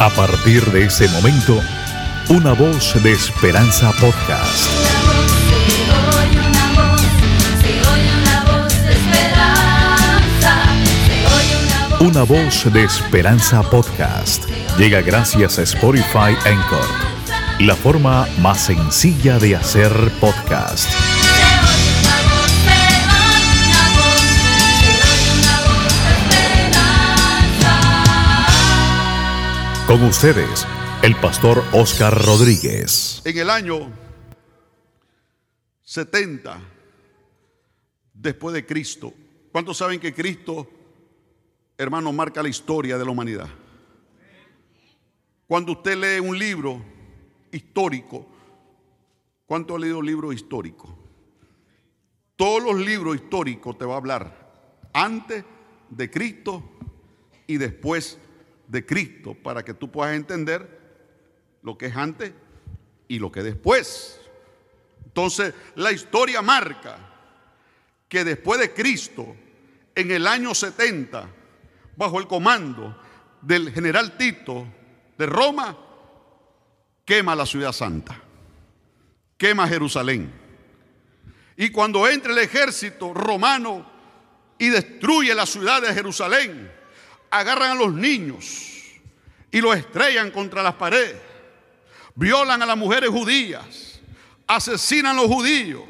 A partir de ese momento, una voz de esperanza podcast. Una voz de esperanza podcast. Llega gracias a Spotify Anchor, la forma más sencilla de hacer podcast. Con ustedes, el pastor Oscar Rodríguez. En el año 70 después de Cristo. ¿Cuántos saben que Cristo, hermano, marca la historia de la humanidad? Cuando usted lee un libro histórico, ¿cuánto ha leído libros históricos? Todos los libros históricos te va a hablar antes de Cristo y después de Cristo para que tú puedas entender lo que es antes y lo que es después. Entonces, la historia marca que después de Cristo, en el año 70, bajo el comando del general Tito de Roma, quema la ciudad santa, quema Jerusalén. Y cuando entra el ejército romano y destruye la ciudad de Jerusalén, agarran a los niños y los estrellan contra las paredes, violan a las mujeres judías, asesinan a los judíos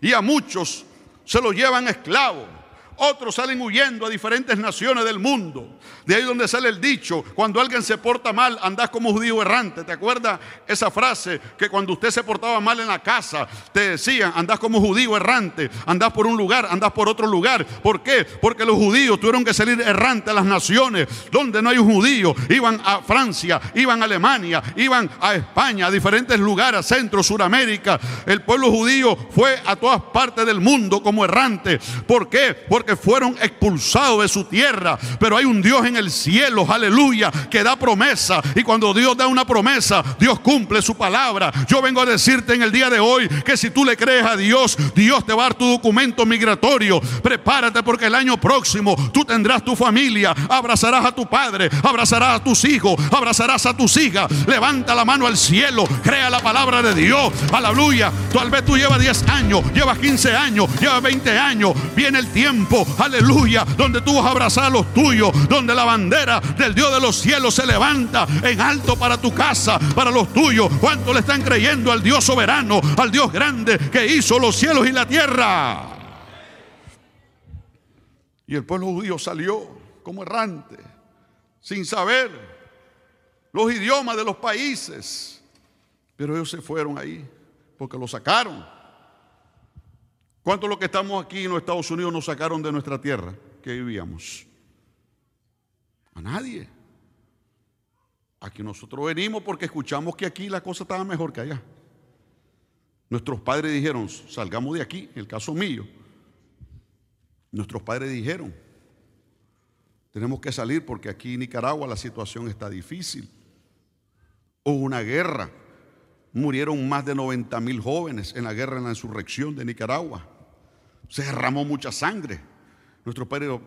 y a muchos se los llevan esclavos. Otros salen huyendo a diferentes naciones del mundo. De ahí donde sale el dicho, cuando alguien se porta mal, andás como judío errante. ¿Te acuerdas esa frase que cuando usted se portaba mal en la casa, te decían, andás como judío errante, andás por un lugar, andás por otro lugar? ¿Por qué? Porque los judíos tuvieron que salir errantes a las naciones donde no hay un judío. Iban a Francia, iban a Alemania, iban a España, a diferentes lugares, a Centro, Suramérica. El pueblo judío fue a todas partes del mundo como errante. ¿Por qué? Fueron expulsados de su tierra. Pero hay un Dios en el cielo, aleluya, que da promesa. Y cuando Dios da una promesa, Dios cumple su palabra. Yo vengo a decirte en el día de hoy que si tú le crees a Dios, Dios te va a dar tu documento migratorio. Prepárate porque el año próximo tú tendrás tu familia, abrazarás a tu padre, abrazarás a tus hijos, abrazarás a tus hijas. Levanta la mano al cielo, crea la palabra de Dios. Aleluya. Tal vez tú llevas 10 años, llevas 15 años, llevas 20 años. Viene el tiempo, aleluya, donde tú vas a abrazar a los tuyos, donde la bandera del Dios de los cielos se levanta en alto para tu casa, para los tuyos. ¿Cuánto le están creyendo al Dios soberano, al Dios grande que hizo los cielos y la tierra? Y el pueblo judío salió como errante, sin saber los idiomas de los países. Pero ellos se fueron ahí porque lo sacaron. ¿Cuántos los que estamos aquí en los Estados Unidos nos sacaron de nuestra tierra que vivíamos? A nadie. Aquí nosotros venimos porque escuchamos que aquí la cosa estaba mejor que allá. Nuestros padres dijeron, salgamos de aquí, el caso mío. Nuestros padres dijeron, tenemos que salir porque aquí en Nicaragua la situación está difícil. Hubo una guerra, murieron más de 90 mil jóvenes en la guerra en la insurrección de Nicaragua. Se derramó mucha sangre. Nuestros padres dijo,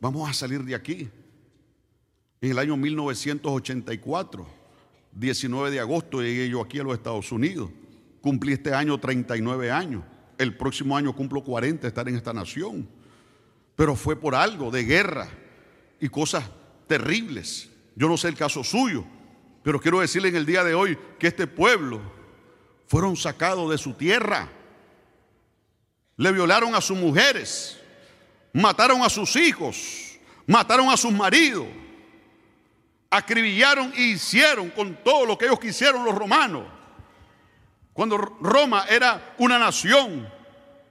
vamos a salir de aquí. En el año 1984, 19 de agosto, llegué yo aquí a los Estados Unidos. Cumplí este año 39 años. El próximo año cumplo 40 estar en esta nación. Pero fue por algo de guerra y cosas terribles. Yo no sé el caso suyo, pero quiero decirle en el día de hoy que este pueblo fueron sacados de su tierra. Le violaron a sus mujeres, mataron a sus hijos, mataron a sus maridos, acribillaron y hicieron con todo lo que ellos quisieron los romanos. Cuando Roma era una nación,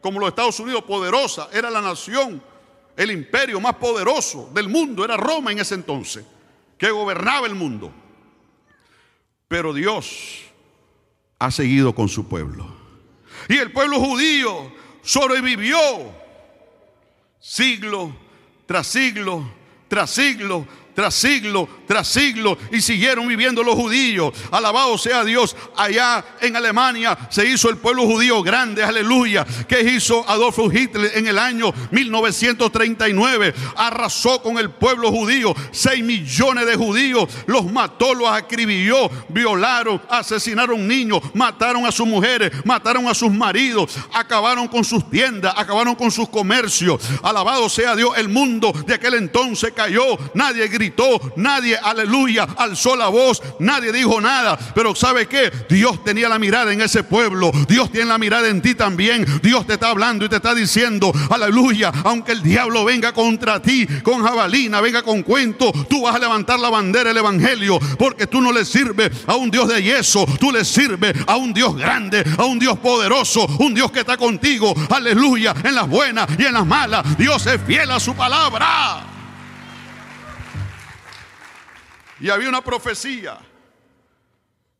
como los Estados Unidos, poderosa, era la nación, el imperio más poderoso del mundo, era Roma en ese entonces, que gobernaba el mundo. Pero Dios ha seguido con su pueblo. Y el pueblo judío sobrevivió. Siglo tras siglo tras siglo tras siglo tras siglo y siguieron viviendo los judíos. Alabado sea Dios. Allá en Alemania se hizo el pueblo judío grande, aleluya. ¿Qué hizo Adolfo Hitler en el año 1939? Arrasó con el pueblo judío. 6 millones de judíos los mató, los acribilló, violaron, asesinaron niños, mataron a sus mujeres, mataron a sus maridos, acabaron con sus tiendas, acabaron con sus comercios. Alabado sea Dios. El mundo de aquel entonces cayó. Nadie gritó, nadie, aleluya, alzó la voz, nadie dijo nada. Pero ¿sabe qué? Dios tenía la mirada en ese pueblo. Dios tiene la mirada en ti también. Dios te está hablando y te está diciendo, aleluya, aunque el diablo venga contra ti con jabalina, venga con cuento, tú vas a levantar la bandera del evangelio, porque tú no le sirves a un Dios de yeso, tú le sirves a un Dios grande, a un Dios poderoso, un Dios que está contigo, aleluya, en las buenas y en las malas. Dios es fiel a su palabra. Y había una profecía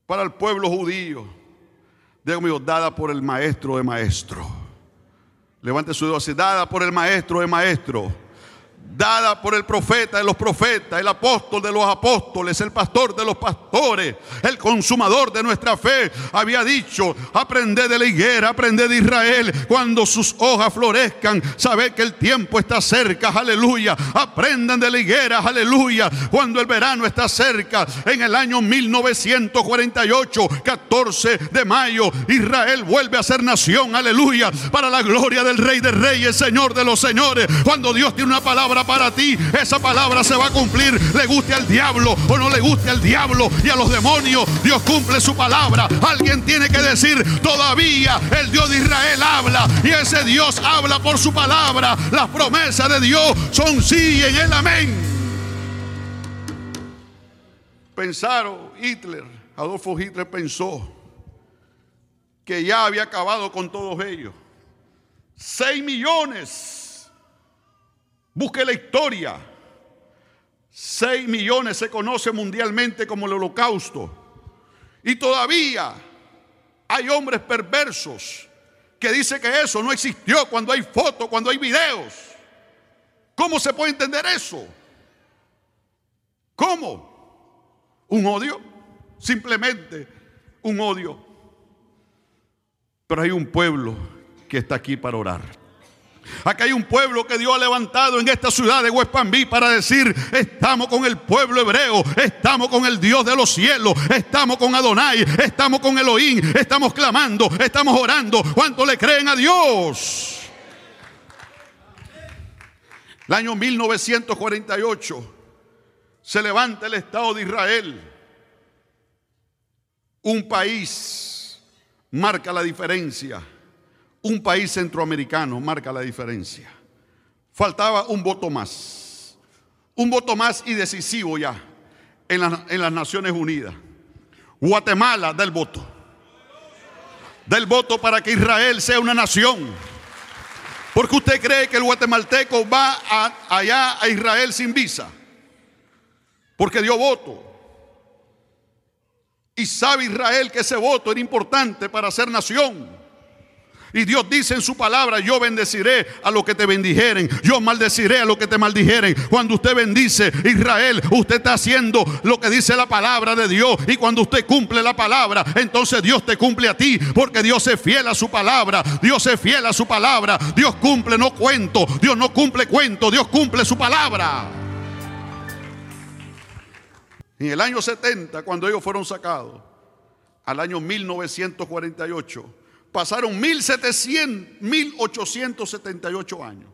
para el pueblo judío, Dios mío, dada por el maestro de maestro. Levante su dedo así, dada por el maestro de maestro dada por el profeta de los profetas, el apóstol de los apóstoles, el pastor de los pastores, el consumador de nuestra fe, había dicho, aprende de la higuera, aprende de Israel, cuando sus hojas florezcan, sabe que el tiempo está cerca, aleluya, aprendan de la higuera, aleluya, cuando el verano está cerca, en el año 1948, 14 de mayo, Israel vuelve a ser nación, aleluya, para la gloria del Rey de Reyes, Señor de los Señores, cuando Dios tiene una palabra para ti, esa palabra se va a cumplir, le guste al diablo o no le guste al diablo y a los demonios, Dios cumple su palabra. Alguien tiene que decir, todavía el Dios de Israel habla y ese Dios habla por su palabra. Las promesas de Dios son sí en el amén. Pensaron Hitler, Adolfo Hitler pensó que ya había acabado con todos ellos. Seis millones. Busque la historia. Seis millones se conoce mundialmente como el holocausto. Y todavía hay hombres perversos que dicen que eso no existió cuando hay fotos, cuando hay videos. ¿Cómo se puede entender eso? ¿Cómo? ¿Un odio? Simplemente un odio. Pero hay un pueblo que está aquí para orar. Acá hay un pueblo que Dios ha levantado en esta ciudad de Beach para decir, estamos con el pueblo hebreo, estamos con el Dios de los cielos, estamos con Adonai, estamos con Elohim, estamos clamando, estamos orando. ¿Cuánto le creen a Dios? El año 1948 se levanta el Estado de Israel. Un país marca la diferencia un país centroamericano marca la diferencia. Faltaba un voto más, un voto más y decisivo ya en, la- en las Naciones Unidas. Guatemala da el voto. Da el voto para que Israel sea una nación. Porque usted cree que el guatemalteco va a- allá a Israel sin visa. Porque dio voto. Y sabe Israel que ese voto era importante para ser nación. Y Dios dice en su palabra, yo bendeciré a los que te bendijeren, yo maldeciré a los que te maldijeren. Cuando usted bendice Israel, usted está haciendo lo que dice la palabra de Dios. Y cuando usted cumple la palabra, entonces Dios te cumple a ti, porque Dios es fiel a su palabra. Dios es fiel a su palabra. Dios cumple, no cuento. Dios no cumple cuento, Dios cumple su palabra. En el año 70, cuando ellos fueron sacados, al año 1948, pasaron 1700, 1878 años.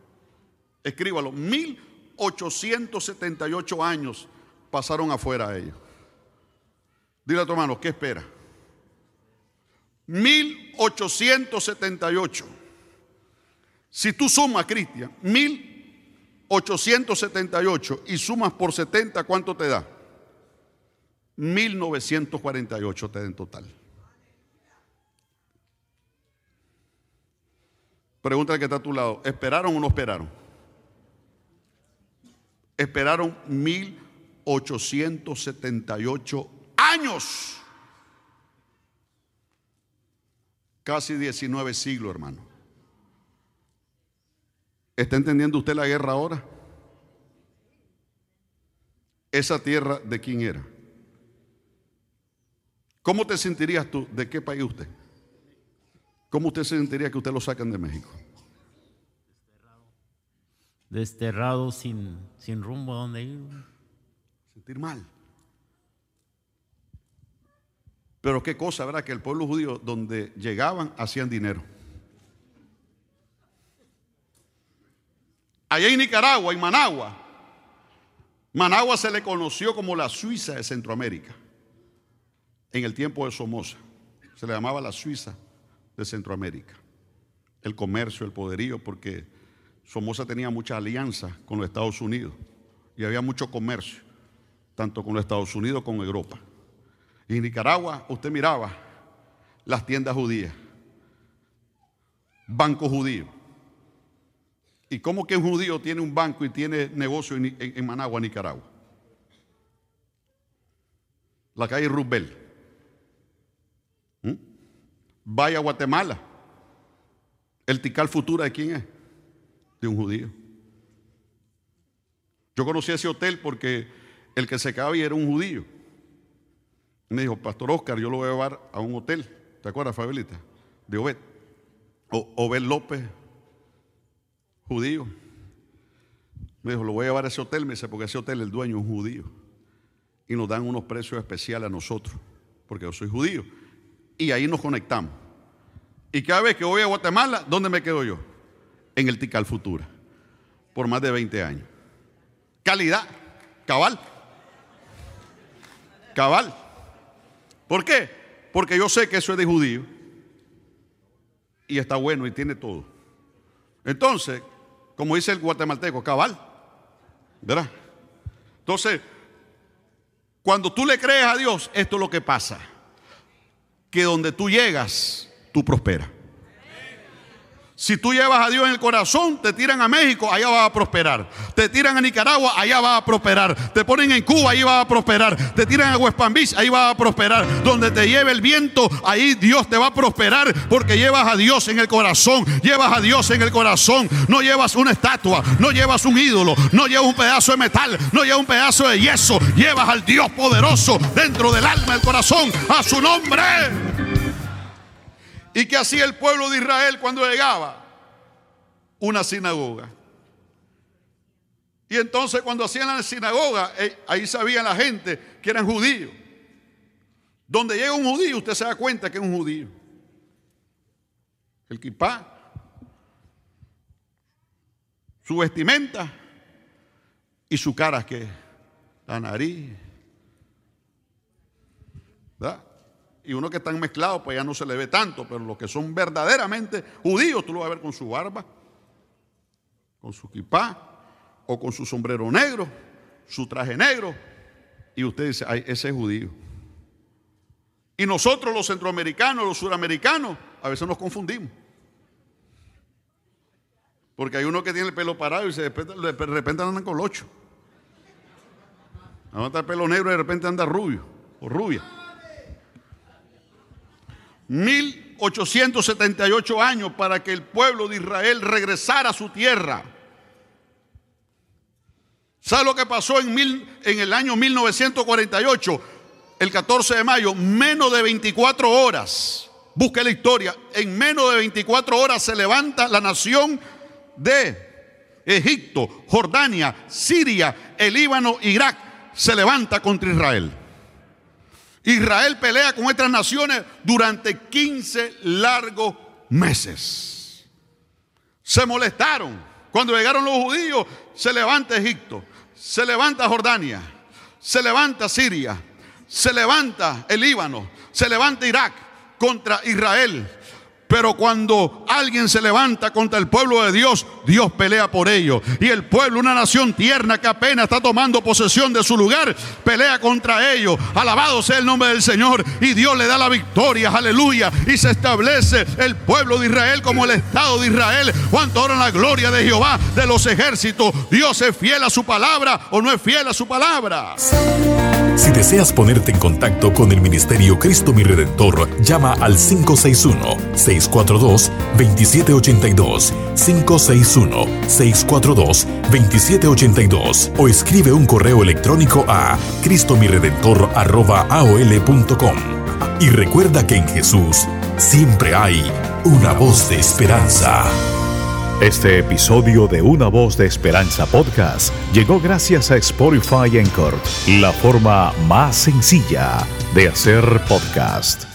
Escríbalo, 1878 años pasaron afuera ellos. Dile a tu hermano, ¿qué espera? 1878. Si tú sumas, Cristian, 1878 y sumas por 70, ¿cuánto te da? 1948 te da en total. Pregúntale que está a tu lado. ¿Esperaron o no esperaron? Esperaron 1878 años. Casi 19 siglos, hermano. ¿Está entendiendo usted la guerra ahora? esa tierra de quién era. ¿Cómo te sentirías tú? ¿De qué país usted? ¿Cómo usted se sentiría que usted lo sacan de México? Desterrado sin, sin rumbo a dónde ir. Sentir mal. Pero qué cosa, ¿verdad? Que el pueblo judío donde llegaban hacían dinero. Allá en Nicaragua, en Managua, Managua se le conoció como la Suiza de Centroamérica en el tiempo de Somoza. Se le llamaba la Suiza de Centroamérica. El comercio, el poderío, porque Somoza tenía mucha alianza con los Estados Unidos y había mucho comercio, tanto con los Estados Unidos como con Europa. Y en Nicaragua usted miraba las tiendas judías, bancos judíos. ¿Y cómo que un judío tiene un banco y tiene negocio en, Managua, Nicaragua? La calle Rubel. Vaya a Guatemala. El Tical Futura, ¿de quién es? De un judío. Yo conocí ese hotel porque el que se ahí era un judío. Me dijo, Pastor Oscar, yo lo voy a llevar a un hotel. ¿Te acuerdas, Fabelita? De Obed. O, Obed López, judío. Me dijo, lo voy a llevar a ese hotel. Me dice, porque ese hotel el dueño es un judío. Y nos dan unos precios especiales a nosotros, porque yo soy judío. Y ahí nos conectamos. Y cada vez que voy a Guatemala, ¿dónde me quedo yo? En el Tical Futura. Por más de 20 años. Calidad, cabal. Cabal. ¿Por qué? Porque yo sé que eso es de judío. Y está bueno y tiene todo. Entonces, como dice el guatemalteco, cabal. ¿Verdad? Entonces, cuando tú le crees a Dios, esto es lo que pasa. Que donde tú llegas, tú prosperas. Si tú llevas a Dios en el corazón, te tiran a México, allá vas a prosperar. Te tiran a Nicaragua, allá vas a prosperar. Te ponen en Cuba, ahí vas a prosperar. Te tiran a West Palm Beach, ahí vas a prosperar. Donde te lleve el viento, ahí Dios te va a prosperar porque llevas a Dios en el corazón. Llevas a Dios en el corazón. No llevas una estatua, no llevas un ídolo, no llevas un pedazo de metal, no llevas un pedazo de yeso. Llevas al Dios poderoso dentro del alma, del corazón, a su nombre. ¿Y qué hacía el pueblo de Israel cuando llegaba? Una sinagoga. Y entonces cuando hacían la sinagoga, eh, ahí sabía la gente que eran judíos. Donde llega un judío, usted se da cuenta que es un judío. El kipá, su vestimenta y su cara que la nariz. ¿Verdad? Y uno que están mezclados, pues ya no se le ve tanto, pero los que son verdaderamente judíos, tú lo vas a ver con su barba, con su kipá, o con su sombrero negro, su traje negro, y usted dice, ay, ese es judío. Y nosotros los centroamericanos, los suramericanos, a veces nos confundimos. Porque hay uno que tiene el pelo parado y se de repente, andan con locho. Ahora el pelo negro y de repente anda rubio o rubia. 1878 años para que el pueblo de Israel regresara a su tierra. ¿Sabe lo que pasó en, mil- en el año 1948? El 14 de mayo, menos de 24 horas. Busque la historia. En menos de 24 horas se levanta la nación de Egipto, Jordania, Siria, el Líbano, Irak. Se levanta contra Israel. Israel pelea con otras naciones durante 15 largos meses. Se molestaron. Cuando llegaron los judíos, se levanta Egipto, se levanta Jordania, se levanta Siria, se levanta el Líbano, se levanta Irak contra Israel. Pero cuando alguien se levanta contra el pueblo de Dios, Dios pelea por ellos. Y el pueblo, una nación tierna que apenas está tomando posesión de su lugar, pelea contra ellos. Alabado sea el nombre del Señor. Y Dios le da la victoria, aleluya. Y se establece el pueblo de Israel como el Estado de Israel. Cuanto ahora la gloria de Jehová de los ejércitos. Dios es fiel a su palabra o no es fiel a su palabra. Si deseas ponerte en contacto con el Ministerio Cristo Mi Redentor, llama al 561-642-2782, 561-642-2782 o escribe un correo electrónico a cristomiredentor.aol.com. Y recuerda que en Jesús siempre hay una voz de esperanza. Este episodio de Una Voz de Esperanza Podcast llegó gracias a Spotify Encore, la forma más sencilla de hacer podcast.